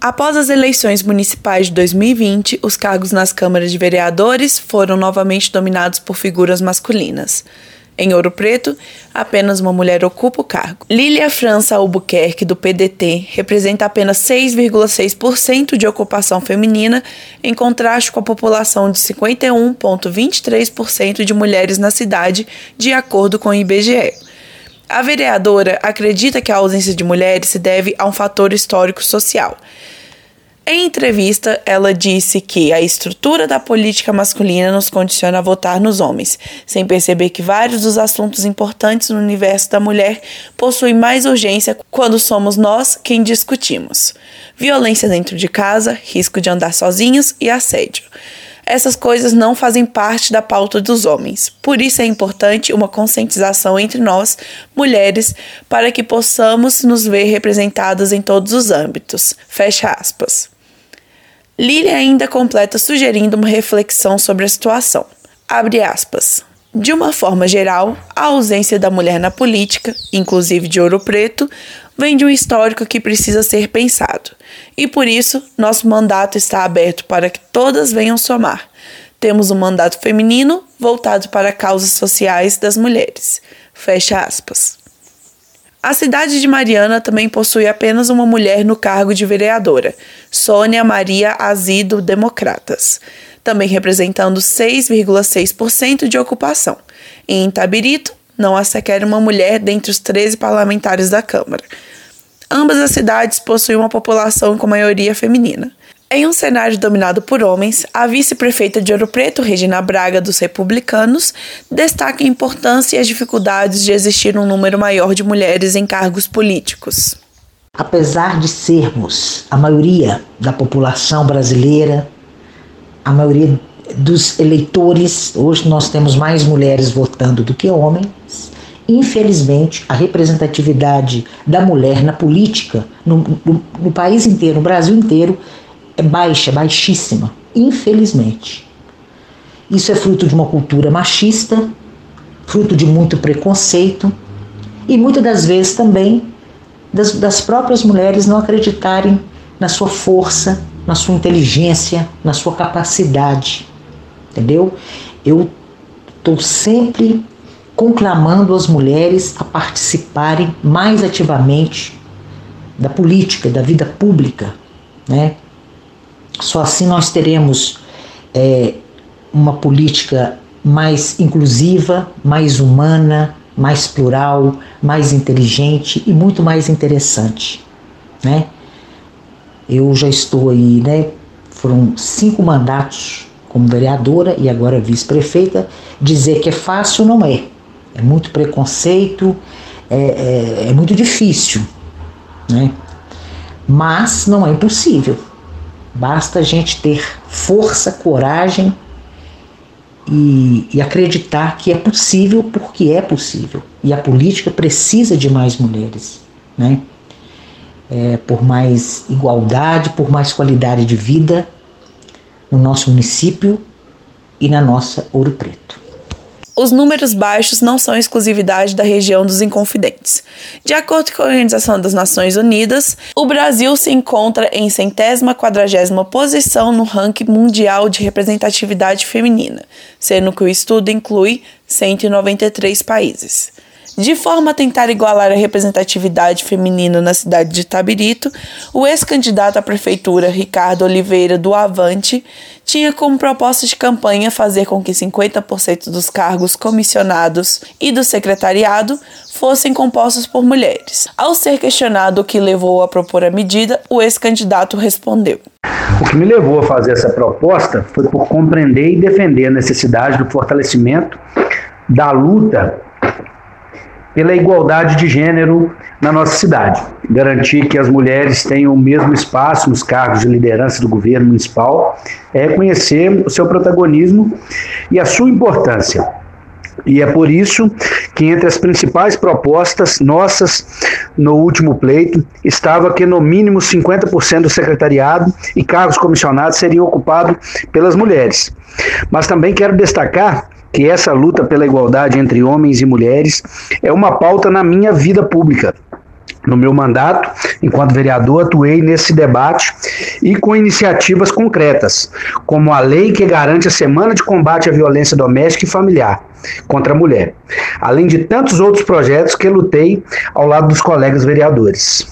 Após as eleições municipais de 2020, os cargos nas câmaras de vereadores foram novamente dominados por figuras masculinas. Em Ouro Preto, apenas uma mulher ocupa o cargo. Lília França Albuquerque, do PDT, representa apenas 6,6% de ocupação feminina, em contraste com a população de 51,23% de mulheres na cidade, de acordo com o IBGE. A vereadora acredita que a ausência de mulheres se deve a um fator histórico-social. Em entrevista, ela disse que a estrutura da política masculina nos condiciona a votar nos homens, sem perceber que vários dos assuntos importantes no universo da mulher possuem mais urgência quando somos nós quem discutimos. Violência dentro de casa, risco de andar sozinhos e assédio. Essas coisas não fazem parte da pauta dos homens. Por isso é importante uma conscientização entre nós, mulheres, para que possamos nos ver representadas em todos os âmbitos. Fecha aspas. Lily ainda completa sugerindo uma reflexão sobre a situação. Abre aspas. De uma forma geral, a ausência da mulher na política, inclusive de Ouro Preto, vem de um histórico que precisa ser pensado. E por isso, nosso mandato está aberto para que todas venham somar. Temos um mandato feminino voltado para causas sociais das mulheres. Fecha aspas. A cidade de Mariana também possui apenas uma mulher no cargo de vereadora, Sônia Maria Azido Democratas, também representando 6,6% de ocupação. Em Tabirito, não há sequer uma mulher dentre os 13 parlamentares da Câmara. Ambas as cidades possuem uma população com maioria feminina. Em um cenário dominado por homens, a vice-prefeita de Ouro Preto, Regina Braga, dos Republicanos, destaca a importância e as dificuldades de existir um número maior de mulheres em cargos políticos. Apesar de sermos a maioria da população brasileira, a maioria dos eleitores, hoje nós temos mais mulheres votando do que homens, infelizmente, a representatividade da mulher na política, no, no, no país inteiro, no Brasil inteiro, é baixa, baixíssima, infelizmente. Isso é fruto de uma cultura machista, fruto de muito preconceito e muitas das vezes também das, das próprias mulheres não acreditarem na sua força, na sua inteligência, na sua capacidade. Entendeu? Eu estou sempre conclamando as mulheres a participarem mais ativamente da política, da vida pública, né? Só assim nós teremos é, uma política mais inclusiva, mais humana, mais plural, mais inteligente e muito mais interessante, né? Eu já estou aí, né? Foram cinco mandatos como vereadora e agora vice-prefeita. Dizer que é fácil não é. É muito preconceito, é, é, é muito difícil, né? Mas não é impossível. Basta a gente ter força, coragem e, e, acreditar que é possível, porque é possível. E a política precisa de mais mulheres, né? É, por mais igualdade, por mais qualidade de vida no nosso município e na nossa Ouro Preto os números baixos não são exclusividade da região dos Inconfidentes. De acordo com a Organização das Nações Unidas, o Brasil se encontra em centésima quadragésima posição no ranking mundial de representatividade feminina, sendo que o estudo inclui 193 países. De forma a tentar igualar a representatividade feminina na cidade de Tabirito, o ex-candidato à prefeitura Ricardo Oliveira do Avante tinha como proposta de campanha fazer com que 50% dos cargos comissionados e do secretariado fossem compostos por mulheres. Ao ser questionado o que levou a propor a medida, o ex-candidato respondeu: O que me levou a fazer essa proposta foi por compreender e defender a necessidade do fortalecimento da luta pela igualdade de gênero na nossa cidade. Garantir que as mulheres tenham o mesmo espaço nos cargos de liderança do governo municipal é reconhecer o seu protagonismo e a sua importância. E é por isso que entre as principais propostas nossas no último pleito estava que no mínimo 50% do secretariado e cargos comissionados seriam ocupados pelas mulheres. Mas também quero destacar que essa luta pela igualdade entre homens e mulheres é uma pauta na minha vida pública. No meu mandato, enquanto vereador, atuei nesse debate e com iniciativas concretas, como a lei que garante a Semana de Combate à Violência Doméstica e Familiar contra a Mulher, além de tantos outros projetos que lutei ao lado dos colegas vereadores.